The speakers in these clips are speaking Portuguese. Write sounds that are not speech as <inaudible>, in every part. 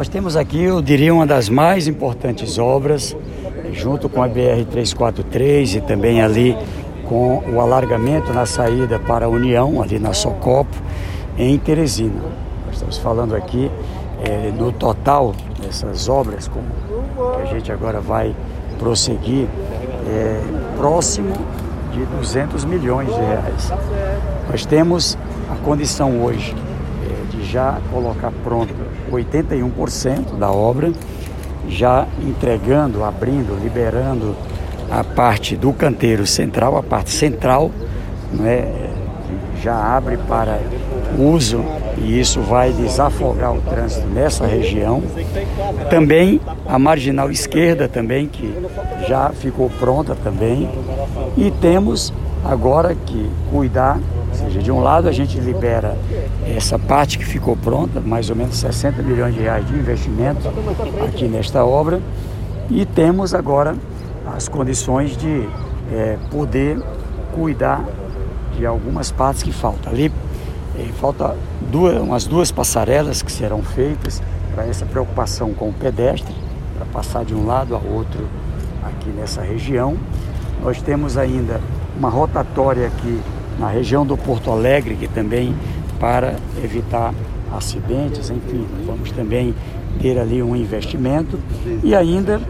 Nós temos aqui, eu diria, uma das mais importantes obras, junto com a BR-343 e também ali com o alargamento na saída para a União, ali na Socopo, em Teresina. Nós estamos falando aqui é, no total dessas obras, como a gente agora vai prosseguir, é, próximo de 200 milhões de reais. Nós temos a condição hoje já colocar pronto 81% da obra, já entregando, abrindo, liberando a parte do canteiro central, a parte central, não é, já abre para uso e isso vai desafogar o trânsito nessa região. Também a marginal esquerda também que já ficou pronta também. E temos agora que cuidar, ou seja, de um lado a gente libera essa parte que ficou pronta, mais ou menos 60 milhões de reais de investimento aqui nesta obra, e temos agora as condições de é, poder cuidar de algumas partes que faltam. Ali eh, falta duas, umas duas passarelas que serão feitas para essa preocupação com o pedestre, para passar de um lado a outro aqui nessa região. Nós temos ainda uma rotatória aqui na região do Porto Alegre, que também para evitar acidentes, enfim, vamos também ter ali um investimento e ainda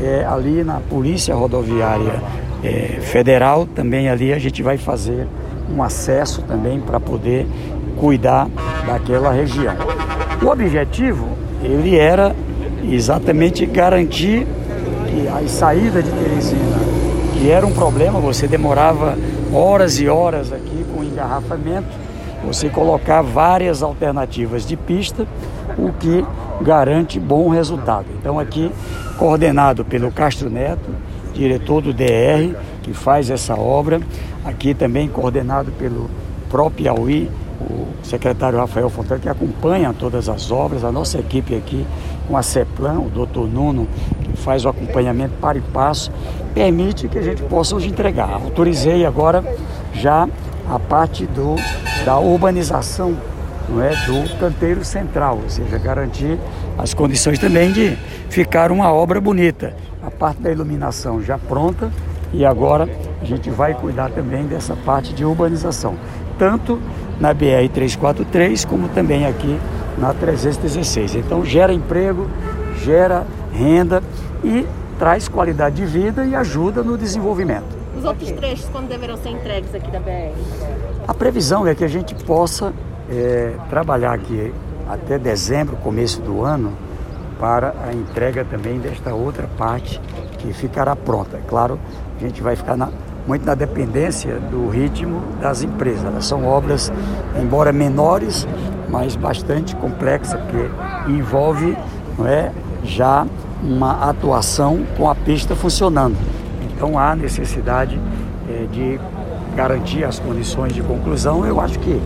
é, ali na Polícia Rodoviária é, Federal também ali a gente vai fazer um acesso também para poder cuidar daquela região. O objetivo ele era exatamente garantir que a saída de Teresina, que era um problema, você demorava horas e horas aqui com engarrafamento, você colocar várias alternativas de pista, o que garante bom resultado. Então aqui coordenado pelo Castro Neto, diretor do DR, que faz essa obra, aqui também coordenado pelo próprio Piauí, o secretário Rafael Fontana, que acompanha todas as obras, a nossa equipe aqui com a CEPLAN, o doutor Nuno, que faz o acompanhamento para e passo, permite que a gente possa hoje entregar. Autorizei agora já a parte do, da urbanização não é, do canteiro central, ou seja, garantir as condições também de ficar uma obra bonita. A parte da iluminação já pronta e agora a gente vai cuidar também dessa parte de urbanização, tanto na BR 343 como também aqui na 316. Então gera emprego, gera renda e traz qualidade de vida e ajuda no desenvolvimento. Os outros trechos, quando deverão ser entregues aqui da BR? A previsão é que a gente possa é, trabalhar aqui até dezembro, começo do ano, para a entrega também desta outra parte que ficará pronta. É claro, a gente vai ficar na, muito na dependência do ritmo das empresas. Elas são obras, embora menores, mas bastante complexas, porque envolve não é, já uma atuação com a pista funcionando. Então há necessidade é, de garantir as condições de conclusão. Eu acho que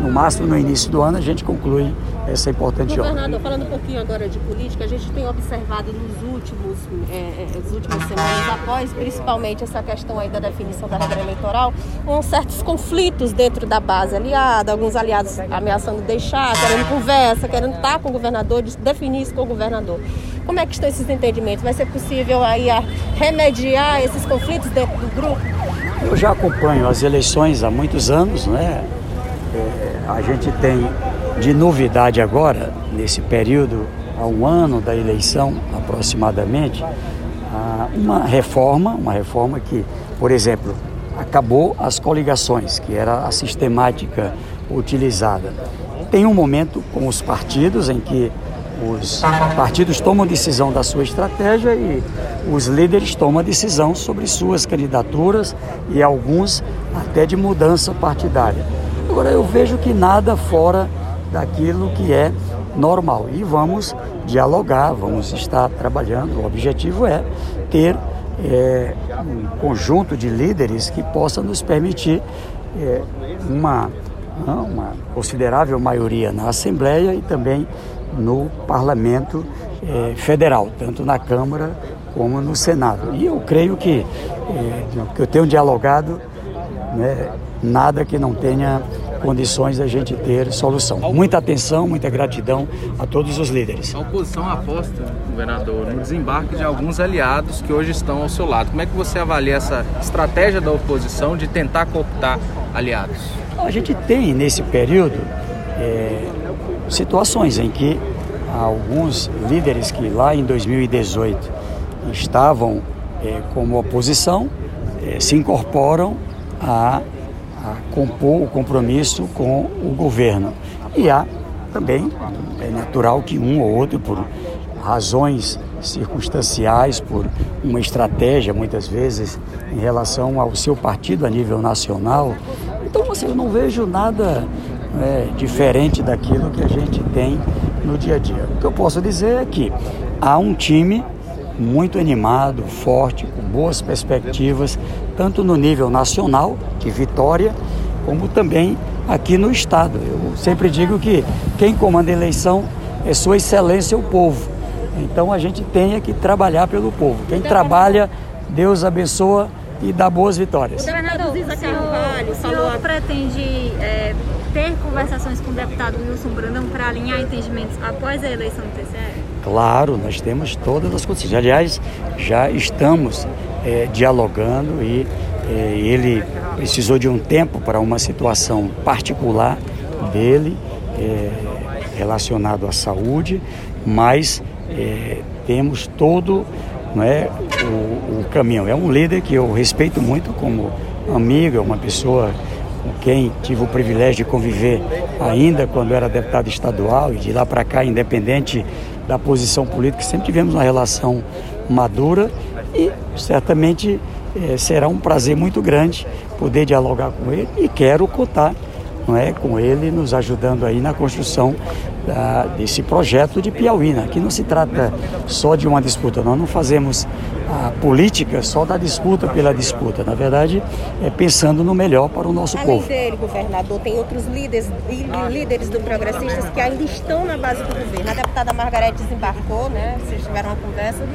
no máximo no início do ano a gente conclui essa importante Governador, obra. falando um pouquinho agora de política, a gente tem observado nos últimos, é, é, as últimas semanas após, principalmente essa questão aí da definição da regra eleitoral, com certos conflitos dentro da base aliada, alguns aliados ameaçando deixar, querendo conversa, querendo estar com o governador, definir isso com o governador. Como é que estão esses entendimentos? Vai ser possível aí remediar esses conflitos dentro do grupo? Eu já acompanho as eleições há muitos anos, né? É, a gente tem de novidade agora, nesse período, há um ano da eleição aproximadamente, uma reforma, uma reforma que, por exemplo, acabou as coligações, que era a sistemática utilizada. Tem um momento com os partidos em que os partidos tomam decisão da sua estratégia e os líderes tomam decisão sobre suas candidaturas e alguns até de mudança partidária. Agora eu vejo que nada fora daquilo que é normal e vamos dialogar, vamos estar trabalhando. O objetivo é ter é, um conjunto de líderes que possa nos permitir é, uma, uma considerável maioria na Assembleia e também no Parlamento é, Federal, tanto na Câmara como no Senado. E eu creio que, que eu tenho dialogado, né, nada que não tenha condições da gente ter solução. Muita atenção, muita gratidão a todos os líderes. A oposição aposta, governador, no desembarque de alguns aliados que hoje estão ao seu lado. Como é que você avalia essa estratégia da oposição de tentar cooptar aliados? A gente tem nesse período é, situações em que alguns líderes que lá em 2018 estavam é, como oposição é, se incorporam a, a, compor o compromisso com o governo. E há também, é natural que um ou outro, por razões circunstanciais, por uma estratégia, muitas vezes, em relação ao seu partido a nível nacional. Então, você não vejo nada é, diferente daquilo que a gente tem no dia a dia. O que eu posso dizer é que há um time muito animado, forte, com boas perspectivas, tanto no nível nacional, de Vitória, como também aqui no Estado. Eu sempre digo que quem comanda a eleição é Sua Excelência o povo. Então a gente tem que trabalhar pelo povo. Quem trabalha, Deus abençoa e dá boas vitórias. O governador, o senhor, o senhor pretende é, ter conversações com o deputado Wilson Brandão para alinhar entendimentos após a eleição do TCE? Claro, nós temos todas as condições. Aliás, já estamos é, dialogando e é, ele precisou de um tempo para uma situação particular dele é, relacionado à saúde, mas é, temos todo não é, o, o caminho. É um líder que eu respeito muito como amigo, é uma pessoa com quem tive o privilégio de conviver ainda quando era deputado estadual e de lá para cá, independente da posição política, sempre tivemos uma relação madura e certamente eh, será um prazer muito grande poder dialogar com ele e quero contar não é, com ele nos ajudando aí na construção da, desse projeto de Piauí. Né? Aqui não se trata só de uma disputa, nós não fazemos a política só da disputa pela disputa. Na verdade, é pensando no melhor para o nosso Além povo. Além dele, governador, tem outros líderes, líderes do Progressistas que ainda estão na base do governo. A deputada Margarete desembarcou, né? Vocês tiveram uma conversa.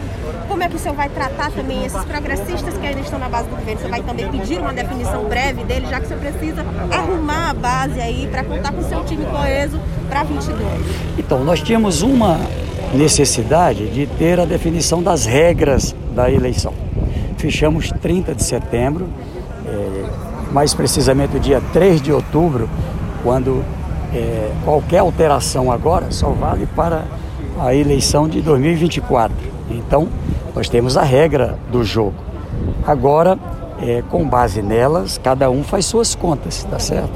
Como é que o senhor vai tratar também esses progressistas que ainda estão na base do governo? Você vai também pedir uma definição breve dele, já que você precisa arrumar a base aí para contar com o seu time coeso para 22? Então, nós tínhamos uma necessidade de ter a definição das regras da eleição. Fechamos 30 de setembro, é, mais precisamente o dia 3 de outubro, quando é, qualquer alteração agora só vale para a eleição de 2024. Então, nós temos a regra do jogo. Agora, é, com base nelas, cada um faz suas contas, tá certo?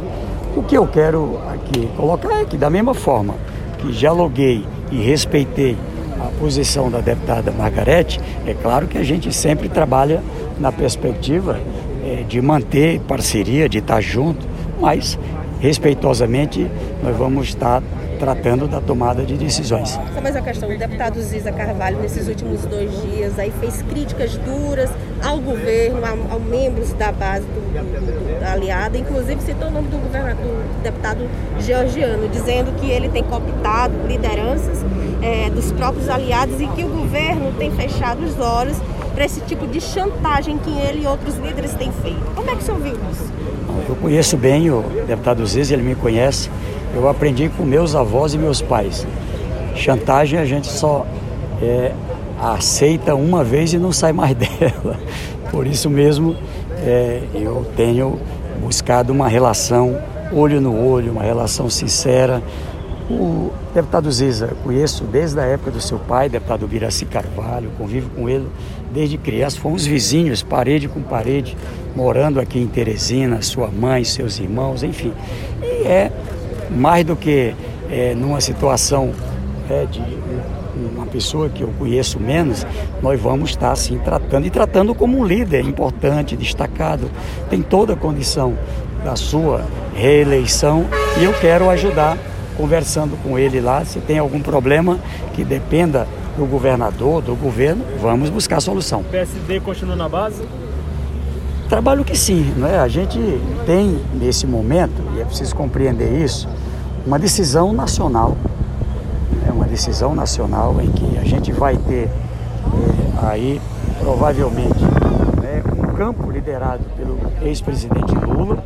O que eu quero aqui colocar é que, da mesma forma que dialoguei e respeitei a posição da deputada Margarete, é claro que a gente sempre trabalha na perspectiva é, de manter parceria, de estar junto, mas respeitosamente nós vamos estar tratando da tomada de decisões. Só mais uma questão, o deputado Ziza Carvalho nesses últimos dois dias aí fez críticas duras ao governo, a, a membros da base do, do, do, da aliada, inclusive citou o nome do, governador, do deputado georgiano, dizendo que ele tem cooptado lideranças é, dos próprios aliados e que o governo tem fechado os olhos para esse tipo de chantagem que ele e outros líderes têm feito. Como é que o senhor viu isso? Eu conheço bem o deputado Ziz, ele me conhece. Eu aprendi com meus avós e meus pais. Chantagem a gente só é, aceita uma vez e não sai mais <laughs> dela. Por isso mesmo é, eu tenho buscado uma relação olho no olho, uma relação sincera, o deputado Ziza, conheço desde a época do seu pai, deputado Biraci Carvalho, convivo com ele desde criança. Fomos vizinhos, parede com parede, morando aqui em Teresina, sua mãe, seus irmãos, enfim. E é mais do que é, numa situação é, de uma pessoa que eu conheço menos, nós vamos estar assim tratando e tratando como um líder importante, destacado, tem toda a condição da sua reeleição e eu quero ajudar conversando com ele lá, se tem algum problema que dependa do governador, do governo, vamos buscar solução. O PSD continua na base? Trabalho que sim, não é? A gente tem nesse momento, e é preciso compreender isso, uma decisão nacional. É uma decisão nacional em que a gente vai ter é, aí provavelmente né, um campo liderado pelo ex-presidente Lula,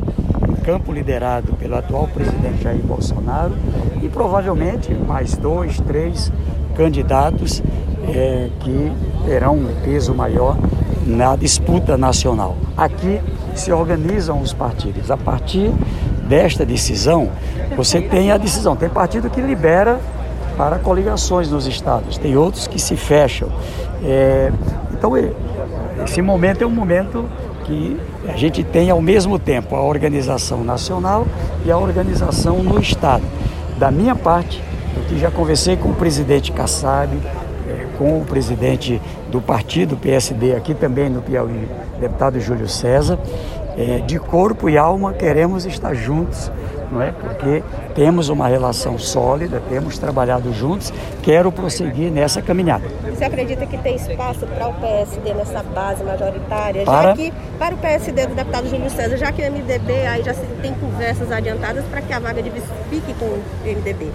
campo liderado pelo atual presidente Jair Bolsonaro e provavelmente mais dois, três candidatos é, que terão um peso maior na disputa nacional. Aqui se organizam os partidos. A partir desta decisão, você tem a decisão. Tem partido que libera para coligações nos estados, tem outros que se fecham. É, então, esse momento é um momento que a gente tem ao mesmo tempo a organização nacional e a organização no estado. Da minha parte, eu já conversei com o presidente Kassab, é, com o presidente do partido PSD aqui também no Piauí, deputado Júlio César, é, de corpo e alma queremos estar juntos não é? Porque temos uma relação sólida, temos trabalhado juntos, quero prosseguir nessa caminhada. Você acredita que tem espaço para o PSD nessa base majoritária? Para... Já que, para o PSD do deputado Júlio César, já que o MDB aí já tem conversas adiantadas para que a vaga de vice fique com o MDB.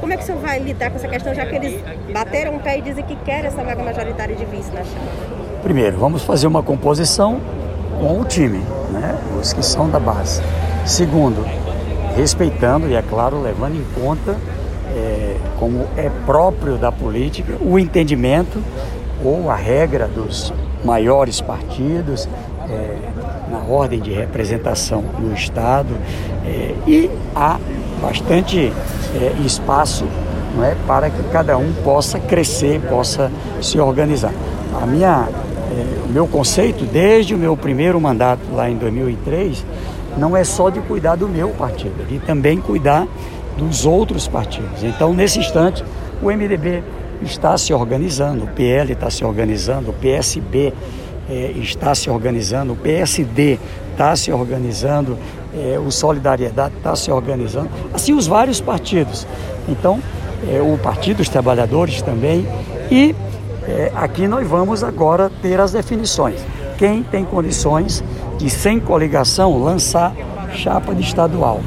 Como é que o senhor vai lidar com essa questão, já que eles bateram o pé e dizem que querem essa vaga majoritária de vice na chapa? Primeiro, vamos fazer uma composição com o time, né? os que são da base. Segundo, respeitando e, é claro, levando em conta, é, como é próprio da política, o entendimento ou a regra dos maiores partidos é, na ordem de representação no Estado é, e há bastante é, espaço não é, para que cada um possa crescer, possa se organizar. A minha, é, o meu conceito, desde o meu primeiro mandato lá em 2003, não é só de cuidar do meu partido, é de também cuidar dos outros partidos. Então, nesse instante, o MDB está se organizando, o PL está se organizando, o PSB é, está se organizando, o PSD está se organizando, é, o Solidariedade está se organizando, assim os vários partidos. Então, é, o Partido dos Trabalhadores também. E é, aqui nós vamos agora ter as definições. Quem tem condições de, sem coligação, lançar chapa de estadual.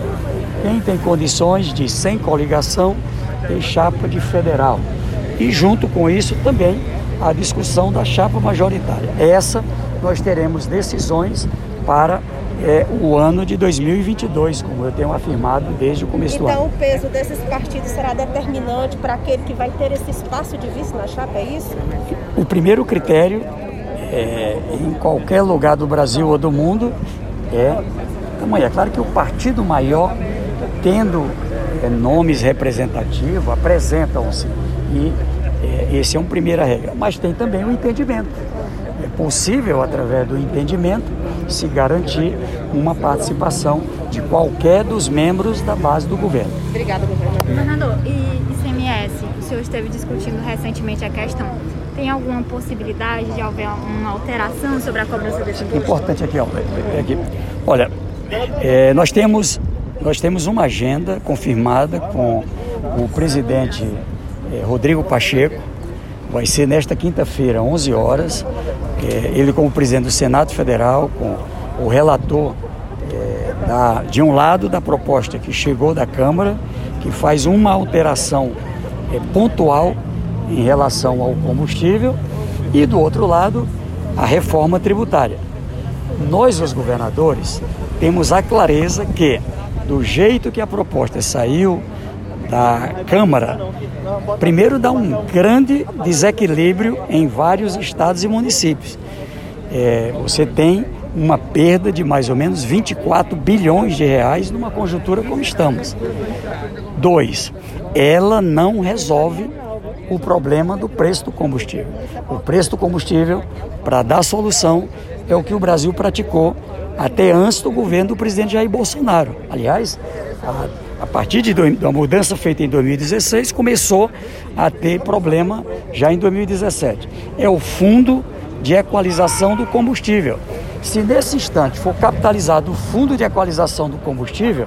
Quem tem condições de, sem coligação, ter chapa de federal. E junto com isso também a discussão da chapa majoritária. Essa nós teremos decisões para é, o ano de 2022, como eu tenho afirmado desde o começo então, do ano. Então o peso desses partidos será determinante para aquele que vai ter esse espaço de vice na chapa, é isso? O primeiro critério é, em qualquer lugar do Brasil ou do mundo é tamanho. É claro que o partido maior, tendo é, nomes representativos, apresentam-se e é, esse é uma primeira regra. Mas tem também o entendimento. É possível, através do entendimento, se garantir uma participação de qualquer dos membros da base do governo. Obrigada, governador. Governador, e ICMS? O senhor esteve discutindo recentemente a questão. Tem alguma possibilidade de haver uma alteração sobre a cobrança desse imposto? Importante aqui, ó, é aqui. Olha, é, nós temos nós temos uma agenda confirmada com o presidente é, Rodrigo Pacheco. Vai ser nesta quinta-feira, 11 horas. É, ele como presidente do Senado Federal, com o relator é, da, de um lado da proposta que chegou da Câmara, que faz uma alteração é, pontual em relação ao combustível e do outro lado a reforma tributária. Nós, os governadores, temos a clareza que, do jeito que a proposta saiu da Câmara, primeiro dá um grande desequilíbrio em vários estados e municípios. É, você tem uma perda de mais ou menos 24 bilhões de reais numa conjuntura como estamos. Dois, ela não resolve o problema do preço do combustível. O preço do combustível, para dar solução, é o que o Brasil praticou até antes do governo do presidente Jair Bolsonaro. Aliás, a, a partir de da mudança feita em 2016, começou a ter problema já em 2017. É o fundo de equalização do combustível. Se nesse instante for capitalizado o fundo de equalização do combustível,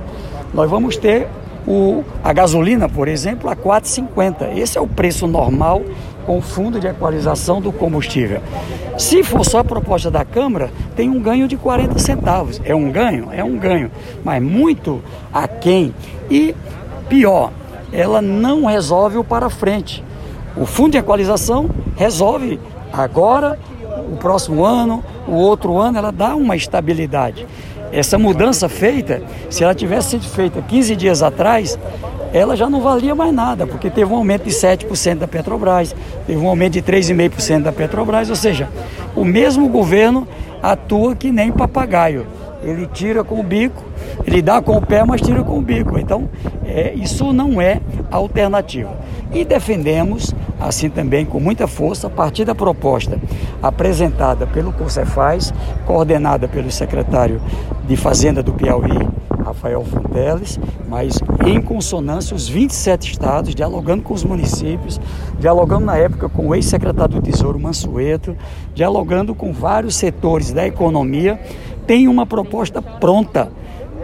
nós vamos ter o, a gasolina, por exemplo, a 4,50. Esse é o preço normal com o fundo de equalização do combustível. Se for só a proposta da Câmara, tem um ganho de 40 centavos. É um ganho? É um ganho, mas muito aquém. E pior, ela não resolve o para frente. O fundo de equalização resolve agora, o próximo ano, o outro ano, ela dá uma estabilidade. Essa mudança feita, se ela tivesse sido feita 15 dias atrás, ela já não valia mais nada, porque teve um aumento de 7% da Petrobras, teve um aumento de 3,5% da Petrobras, ou seja, o mesmo governo atua que nem papagaio. Ele tira com o bico, ele dá com o pé, mas tira com o bico. Então, é, isso não é alternativa. E defendemos, assim também com muita força, a partir da proposta apresentada pelo Concefaz, coordenada pelo secretário de Fazenda do Piauí, Rafael Fonteles, mas em consonância os 27 estados, dialogando com os municípios, dialogando na época com o ex-secretário do Tesouro Mansueto, dialogando com vários setores da economia, tem uma proposta pronta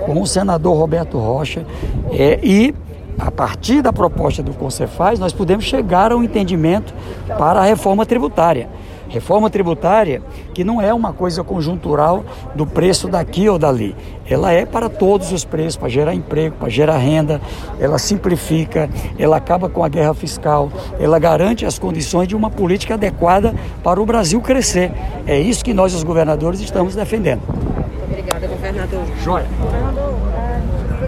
com o senador Roberto Rocha é, e a partir da proposta do Concefaz, nós podemos chegar a um entendimento para a reforma tributária. Reforma tributária que não é uma coisa conjuntural do preço daqui ou dali. Ela é para todos os preços, para gerar emprego, para gerar renda, ela simplifica, ela acaba com a guerra fiscal, ela garante as condições de uma política adequada para o Brasil crescer. É isso que nós, os governadores, estamos defendendo. Obrigada, governador. Joia.